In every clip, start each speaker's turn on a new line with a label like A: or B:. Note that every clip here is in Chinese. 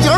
A: 点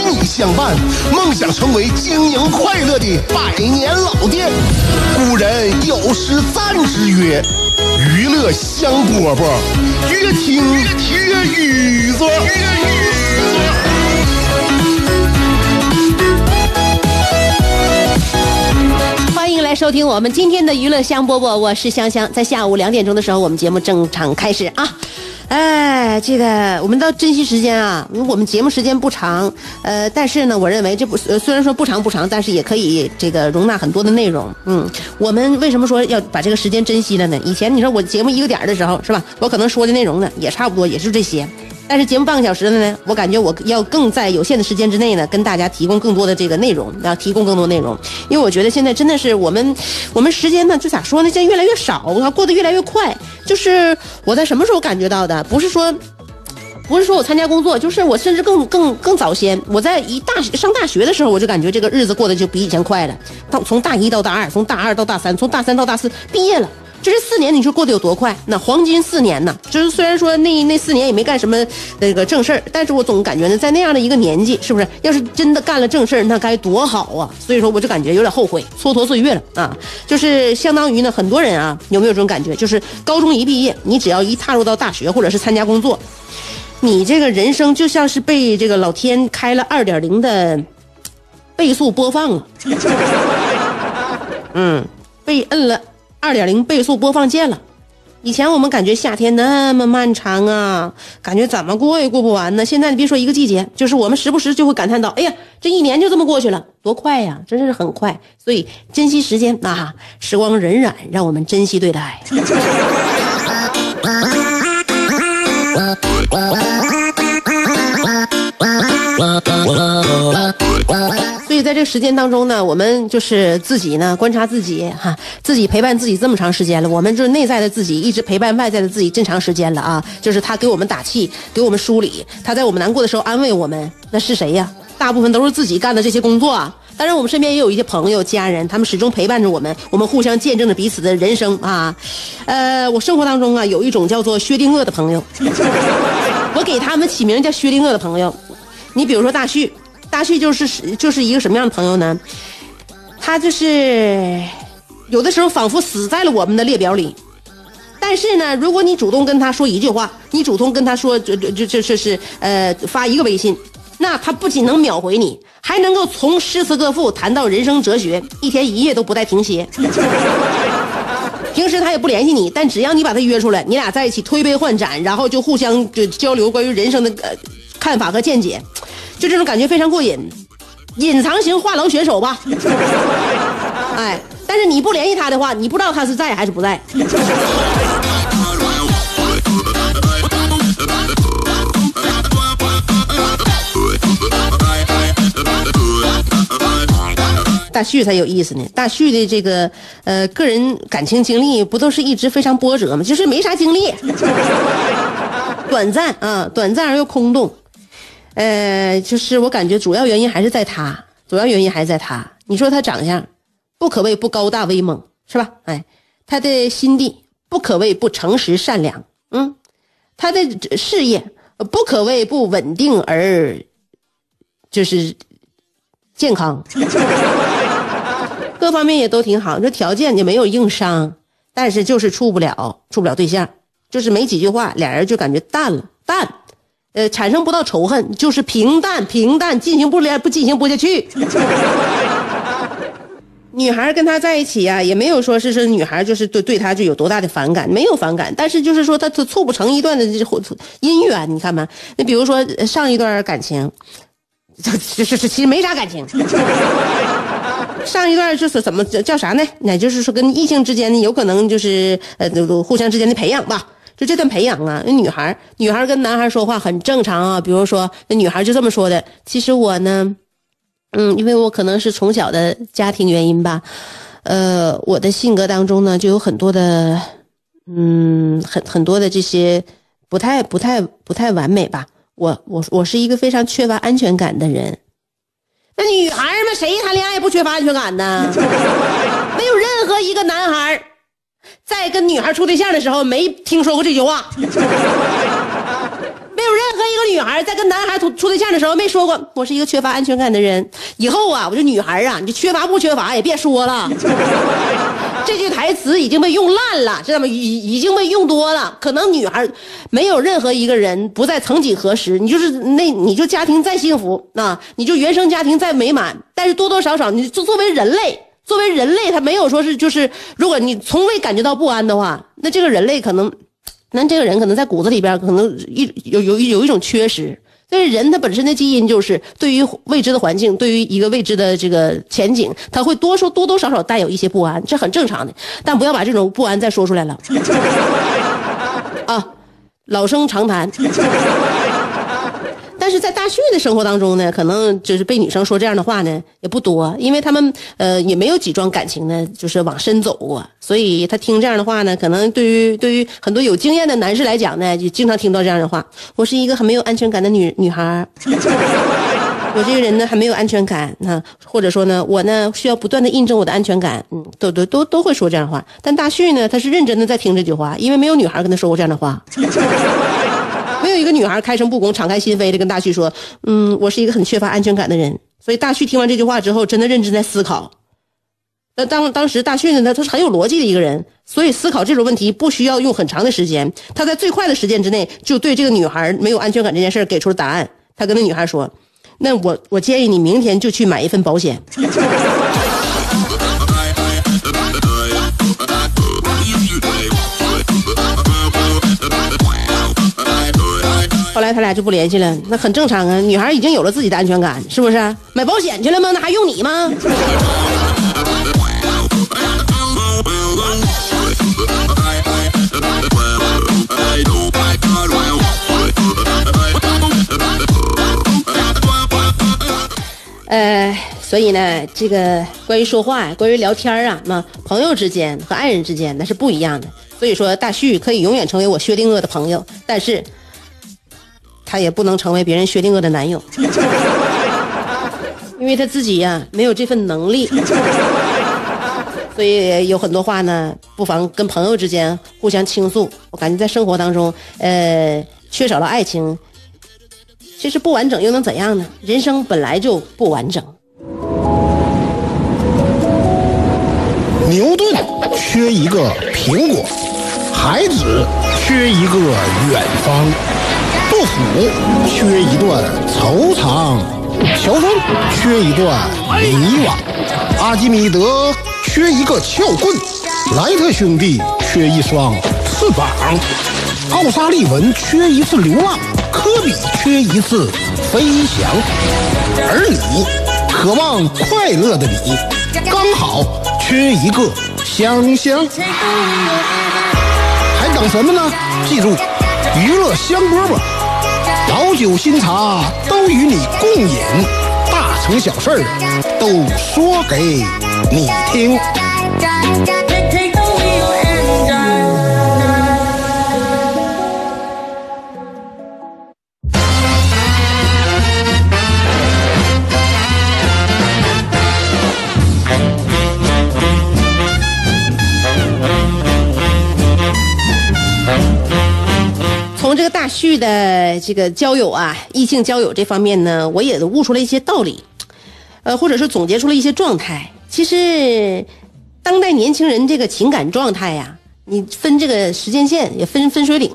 A: 与你相伴，梦想成为经营快乐的百年老店。古人有诗赞之曰：“娱乐香饽饽，越听越雨左。”
B: 欢迎来收听我们今天的娱乐香饽饽，我是香香。在下午两点钟的时候，我们节目正常开始啊。哎，这个我们要珍惜时间啊！我们节目时间不长，呃，但是呢，我认为这不呃虽然说不长不长，但是也可以这个容纳很多的内容。嗯，我们为什么说要把这个时间珍惜了呢？以前你说我节目一个点儿的时候，是吧？我可能说的内容呢也差不多，也就这些。但是节目半个小时了呢，我感觉我要更在有限的时间之内呢，跟大家提供更多的这个内容，要提供更多内容。因为我觉得现在真的是我们，我们时间呢，就咋说呢，现在越来越少，我过得越来越快。就是我在什么时候感觉到的？不是说，不是说我参加工作，就是我甚至更更更早先，我在一大上大学的时候，我就感觉这个日子过得就比以前快了。到从大一到大二，从大二到大三，从大三到大四，毕业了。这是四年，你说过得有多快？那黄金四年呢？就是虽然说那那四年也没干什么那个正事儿，但是我总感觉呢，在那样的一个年纪，是不是？要是真的干了正事儿，那该多好啊！所以说，我就感觉有点后悔，蹉跎岁月了啊！就是相当于呢，很多人啊，有没有这种感觉？就是高中一毕业，你只要一踏入到大学或者是参加工作，你这个人生就像是被这个老天开了二点零的倍速播放了，嗯，被摁了。二点零倍速播放键了，以前我们感觉夏天那么漫长啊，感觉怎么过也过不完呢。现在你别说一个季节，就是我们时不时就会感叹到：哎呀，这一年就这么过去了，多快呀！真是很快。所以珍惜时间啊，时光荏苒，让我们珍惜对待。所以在这个时间当中呢，我们就是自己呢观察自己哈，自己陪伴自己这么长时间了，我们就是内在的自己一直陪伴外在的自己这么长时间了啊，就是他给我们打气，给我们梳理，他在我们难过的时候安慰我们，那是谁呀？大部分都是自己干的这些工作啊。当然，我们身边也有一些朋友、家人，他们始终陪伴着我们，我们互相见证着彼此的人生啊。呃，我生活当中啊有一种叫做薛定谔的朋友，我给他们起名叫薛定谔的朋友。你比如说大旭，大旭就是就是一个什么样的朋友呢？他就是有的时候仿佛死在了我们的列表里，但是呢，如果你主动跟他说一句话，你主动跟他说就就就就是是呃发一个微信，那他不仅能秒回你，还能够从诗词歌赋谈到人生哲学，一天一夜都不带停歇。平时他也不联系你，但只要你把他约出来，你俩在一起推杯换盏，然后就互相就交流关于人生的呃看法和见解，就这种感觉非常过瘾。隐藏型画廊选手吧，哎，但是你不联系他的话，你不知道他是在还是不在。大旭才有意思呢。大旭的这个呃个人感情经历不都是一直非常波折吗？就是没啥经历，短暂啊，短暂而又空洞。呃，就是我感觉主要原因还是在他，主要原因还是在他。你说他长相不可谓不高大威猛，是吧？哎，他的心地不可谓不诚实善良，嗯，他的事业不可谓不稳定而就是健康。各方面也都挺好，这条件也没有硬伤，但是就是处不了，处不了对象，就是没几句话，俩人就感觉淡了，淡，呃，产生不到仇恨，就是平淡，平淡，进行不了，不进行不下去。女孩跟他在一起呀，也没有说是说女孩就是对对他就有多大的反感，没有反感，但是就是说他他促不成一段的这姻缘，你看吧，那比如说上一段感情，这这这其实没啥感情。上一段就是怎么叫啥呢？那就是说跟异性之间有可能就是呃互相之间的培养吧。就这段培养啊，那女孩女孩跟男孩说话很正常啊。比如说，那女孩就这么说的：“其实我呢，嗯，因为我可能是从小的家庭原因吧，呃，我的性格当中呢就有很多的，嗯，很很多的这些不太不太不太完美吧。我我我是一个非常缺乏安全感的人。那女孩们谁谈恋爱不缺乏安全感呢？没有任何一个男孩。”在跟女孩处对象的时候，没听说过这句话。没有任何一个女孩在跟男孩处处对象的时候没说过“我是一个缺乏安全感的人”。以后啊，我这女孩啊，你缺乏不缺乏也别说了。这句台词已经被用烂了，知道吗？已已经被用多了。可能女孩没有任何一个人不在曾几何时，你就是那你就家庭再幸福啊，你就原生家庭再美满，但是多多少少，你作作为人类。作为人类，他没有说是就是，如果你从未感觉到不安的话，那这个人类可能，那这个人可能在骨子里边可能一有有有一种缺失。但是人他本身的基因就是对于未知的环境，对于一个未知的这个前景，他会多说多多少少带有一些不安，这很正常的。但不要把这种不安再说出来了，啊，老生常谈。但是在大旭的生活当中呢，可能就是被女生说这样的话呢也不多，因为他们呃也没有几桩感情呢，就是往深走过，所以他听这样的话呢，可能对于对于很多有经验的男士来讲呢，就经常听到这样的话。我是一个很没有安全感的女女孩，我这个人呢还没有安全感，那或者说呢，我呢需要不断的印证我的安全感，嗯，都都都都会说这样的话。但大旭呢，他是认真的在听这句话，因为没有女孩跟他说过这样的话。没有一个女孩开诚布公、敞开心扉的跟大旭说：“嗯，我是一个很缺乏安全感的人。”所以大旭听完这句话之后，真的认真在思考。那当当时大旭呢，他他是很有逻辑的一个人，所以思考这种问题不需要用很长的时间。他在最快的时间之内，就对这个女孩没有安全感这件事给出了答案。他跟那女孩说：“那我我建议你明天就去买一份保险。” 后来他俩就不联系了，那很正常啊。女孩已经有了自己的安全感，是不是？买保险去了吗？那还用你吗？呃，所以呢，这个关于说话，关于聊天啊，那朋友之间和爱人之间那是不一样的。所以说，大旭可以永远成为我薛定谔的朋友，但是。他也不能成为别人薛定谔的男友，因为他自己呀没有这份能力，所以有很多话呢，不妨跟朋友之间互相倾诉。我感觉在生活当中，呃，缺少了爱情，其实不完整又能怎样呢？人生本来就不完整。
C: 牛顿缺一个苹果，孩子缺一个远方。杜甫缺一段惆怅，乔峰缺一段迷惘，阿基米德缺一个撬棍，莱特兄弟缺一双翅膀，奥沙利文缺一次流浪，科比缺一次飞翔，而你渴望快乐的你，刚好缺一个香香，还等什么呢？记住，娱乐香饽饽。老酒新茶都与你共饮，大成小事儿都说给你听。
B: 从这个大旭的这个交友啊，异性交友这方面呢，我也悟出了一些道理，呃，或者是总结出了一些状态。其实，当代年轻人这个情感状态呀，你分这个时间线，也分分水岭。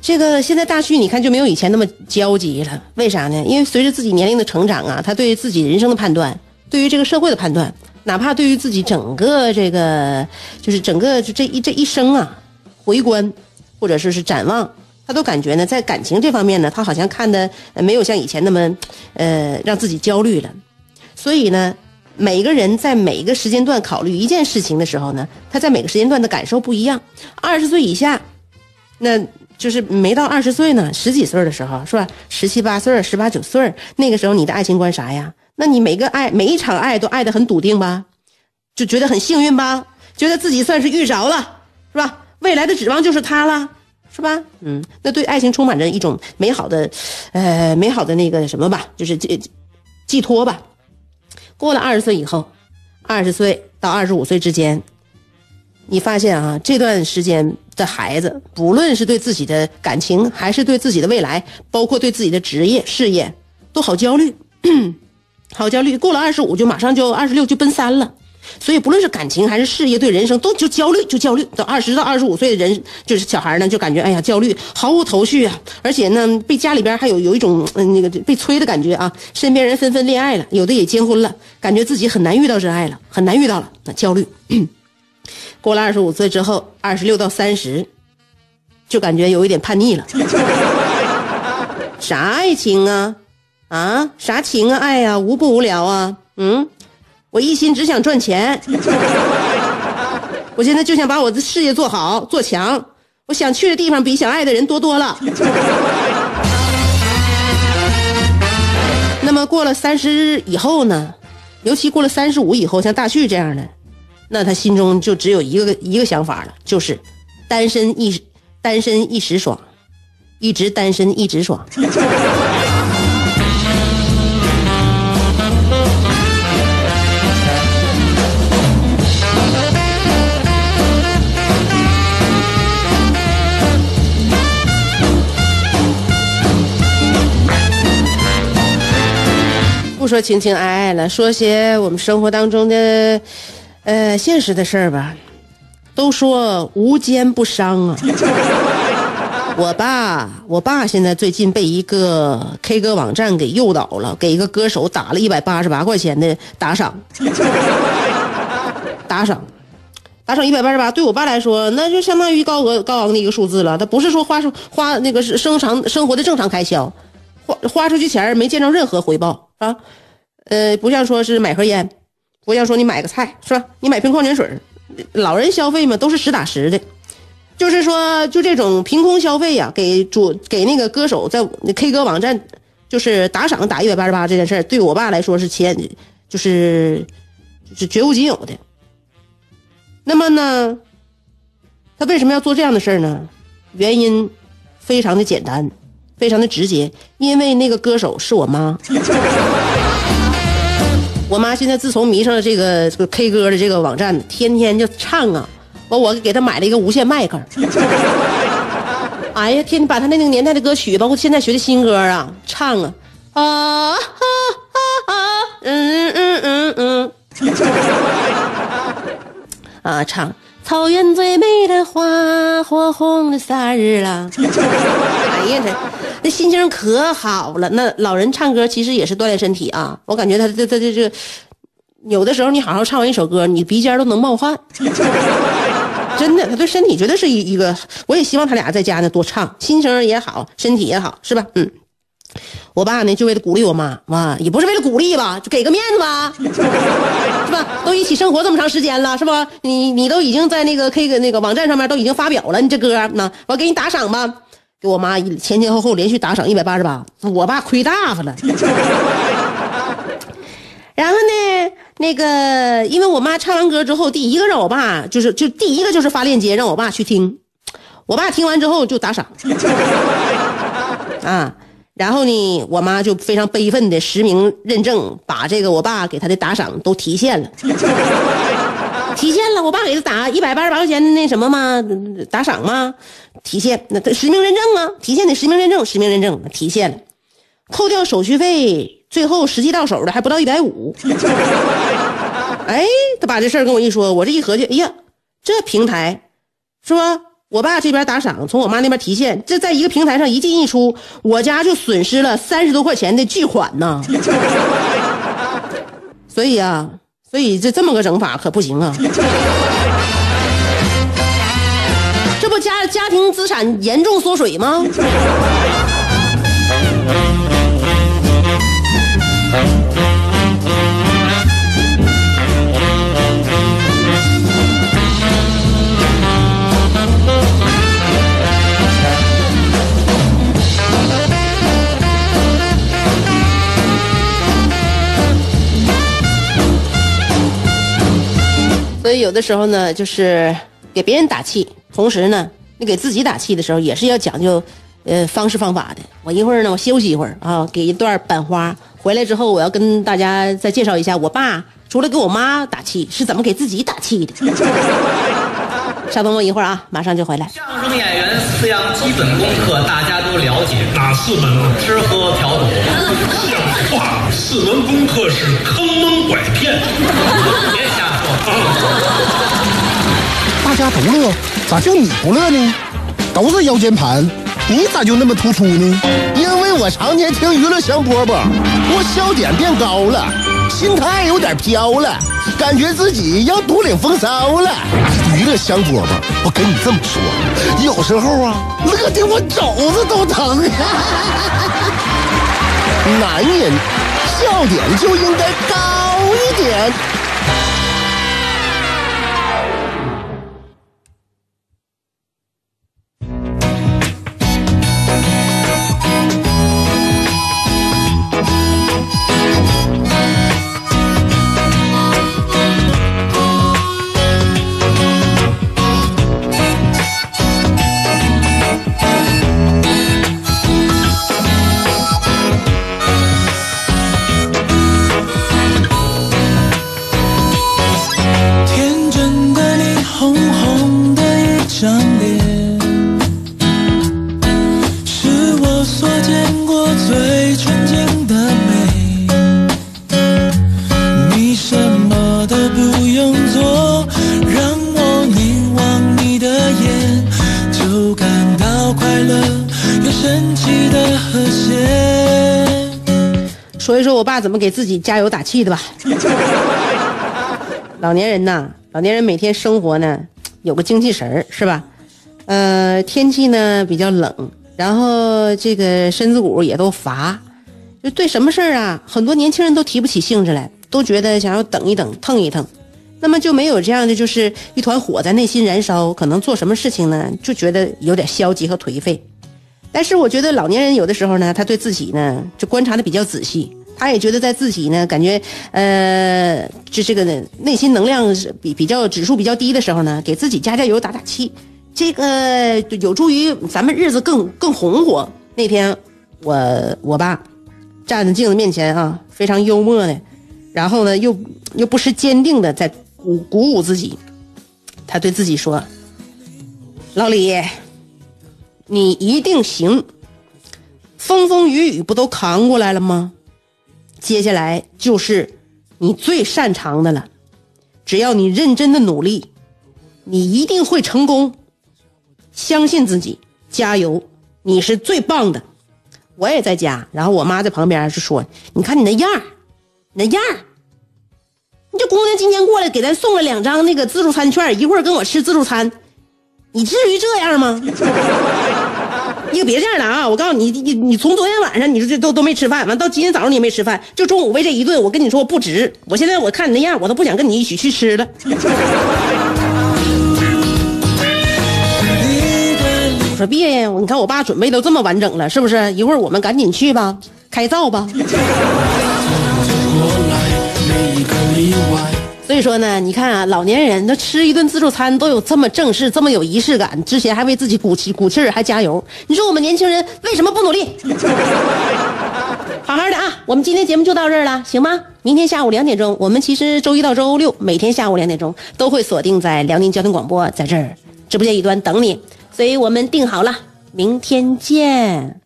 B: 这个现在大旭你看就没有以前那么焦急了，为啥呢？因为随着自己年龄的成长啊，他对于自己人生的判断，对于这个社会的判断，哪怕对于自己整个这个就是整个就这一这一生啊，回观或者说是展望。他都感觉呢，在感情这方面呢，他好像看的没有像以前那么，呃，让自己焦虑了。所以呢，每个人在每一个时间段考虑一件事情的时候呢，他在每个时间段的感受不一样。二十岁以下，那就是没到二十岁呢，十几岁的时候是吧？十七八岁、十八九岁，那个时候你的爱情观啥呀？那你每个爱每一场爱都爱得很笃定吧？就觉得很幸运吧？觉得自己算是遇着了，是吧？未来的指望就是他了，是吧？嗯，那对爱情充满着一种美好的，呃，美好的那个什么吧，就是寄寄托吧。过了二十岁以后，二十岁到二十五岁之间。你发现啊，这段时间的孩子，不论是对自己的感情，还是对自己的未来，包括对自己的职业、事业，都好焦虑，好焦虑。过了二十五，就马上就二十六就奔三了，所以不论是感情还是事业，对人生都就焦虑，就焦虑。到二十到二十五岁的人，就是小孩呢，就感觉哎呀焦虑，毫无头绪啊，而且呢，被家里边还有有一种嗯那个被催的感觉啊，身边人纷纷恋爱了，有的也结婚了，感觉自己很难遇到真爱了，很难遇到了，那焦虑。过了二十五岁之后，二十六到三十，就感觉有一点叛逆了。啥爱情啊？啊，啥情啊？爱呀，无不无聊啊。嗯，我一心只想赚钱。我现在就想把我的事业做好做强。我想去的地方比想爱的人多多了。那么过了三十以后呢？尤其过了三十五以后，像大旭这样的。那他心中就只有一个一个想法了，就是单身一单身一时爽，一直单身一直爽。说情情爱爱了，说些我们生活当中的。呃，现实的事儿吧，都说无奸不商啊。我爸，我爸现在最近被一个 K 歌网站给诱导了，给一个歌手打了一百八十八块钱的打赏。打赏，打赏一百八十八，对我爸来说，那就相当于高额高昂的一个数字了。他不是说花出花那个是生常生活的正常开销，花花出去钱没见着任何回报啊。呃，不像说是买盒烟。不像说你买个菜是吧？你买瓶矿泉水老人消费嘛都是实打实的，就是说就这种凭空消费呀，给主给那个歌手在 K 歌网站就是打赏打一百八十八这件事对我爸来说是钱，就是是绝无仅有的。那么呢，他为什么要做这样的事儿呢？原因非常的简单，非常的直接，因为那个歌手是我妈。我妈现在自从迷上了这个这个 K 歌的这个网站，天天就唱啊！完，我给她买了一个无线麦克。哎呀，天把她那个年代的歌曲，包括现在学的新歌啊，唱啊啊啊啊！嗯嗯嗯嗯，啊，唱草原最美的花，火红的萨日了。哎呀，这。那心情可好了。那老人唱歌其实也是锻炼身体啊。我感觉他这、这、这、这，有的时候你好好唱完一首歌，你鼻尖都能冒汗。真的，他对身体绝对是一一个。我也希望他俩在家呢多唱，心情也好，身体也好，是吧？嗯。我爸呢就为了鼓励我妈，妈也不是为了鼓励吧，就给个面子吧，是吧？都一起生活这么长时间了，是吧？你你都已经在那个 K 个那个网站上面都已经发表了，你这歌那我给你打赏吧。给我妈前前后后连续打赏一百八十八，我爸亏大发了。然后呢，那个因为我妈唱完歌之后，第一个让我爸就是就第一个就是发链接让我爸去听，我爸听完之后就打赏。啊，然后呢，我妈就非常悲愤的实名认证，把这个我爸给他的打赏都提现了。提现了，我爸给他打一百八十八块钱的那什么吗？打赏吗？提现，那实名认证啊，提现得实名认证，实名认证提现了，扣掉手续费，最后实际到手的还不到一百五。哎，他把这事儿跟我一说，我这一合计，哎呀，这平台是吧？我爸这边打赏，从我妈那边提现，这在一个平台上一进一出，我家就损失了三十多块钱的巨款呢。所以啊。所以这这么个整法可不行啊！这不家家庭资产严重缩水吗？以有的时候呢，就是给别人打气，同时呢，你给自己打气的时候，也是要讲究，呃，方式方法的。我一会儿呢，我休息一会儿啊，给一段板花。回来之后，我要跟大家再介绍一下，我爸除了给我妈打气，是怎么给自己打气的。稍等我一会儿啊，马上就回来。
D: 相声演员四样基本功课大家都了解，
E: 哪四门啊？
D: 吃喝嫖赌。
E: 像话！四门功课是坑蒙拐骗。
D: 别瞎说。
A: 大家都乐，咋就你不乐呢？都是腰间盘，你咋就那么突出呢？因为我常年听娱乐香饽饽，我笑点变高了，心态有点飘了，感觉自己要独领风骚了。娱乐香饽饽，我跟你这么说，有时候啊，乐的我肘子都疼。男人笑点就应该高一点。
B: 爸怎么给自己加油打气的吧。老年人呐，老年人每天生活呢有个精气神儿，是吧？呃，天气呢比较冷，然后这个身子骨也都乏，就对什么事儿啊，很多年轻人都提不起兴致来，都觉得想要等一等，腾一腾。那么就没有这样的，就是一团火在内心燃烧，可能做什么事情呢，就觉得有点消极和颓废。但是我觉得老年人有的时候呢，他对自己呢就观察的比较仔细，他也觉得在自己呢感觉呃，就这个呢内心能量是比比较指数比较低的时候呢，给自己加加油打打气，这个有助于咱们日子更更红火。那天我我爸站在镜子面前啊，非常幽默的，然后呢又又不失坚定的在鼓鼓舞自己，他对自己说：“老李。”你一定行，风风雨雨不都扛过来了吗？接下来就是你最擅长的了，只要你认真的努力，你一定会成功。相信自己，加油！你是最棒的。我也在家，然后我妈在旁边就说：“你看你那样儿，你那样儿，你这姑娘今天过来给咱送了两张那个自助餐券，一会儿跟我吃自助餐，你至于这样吗？” 你可别这样了啊！我告诉你，你你从昨天晚上你说这都都没吃饭，完到今天早上你也没吃饭，就中午为这一顿，我跟你说不值。我现在我看你那样，我都不想跟你一起去吃了。我 说别呀，你看我爸准备都这么完整了，是不是？一会儿我们赶紧去吧，开灶吧。所以说呢，你看啊，老年人他吃一顿自助餐都有这么正式，这么有仪式感，之前还为自己鼓气鼓气儿，还加油。你说我们年轻人为什么不努力？好好的啊，我们今天节目就到这儿了，行吗？明天下午两点钟，我们其实周一到周六每天下午两点钟都会锁定在辽宁交通广播，在这儿直播间一端等你。所以我们定好了，明天见。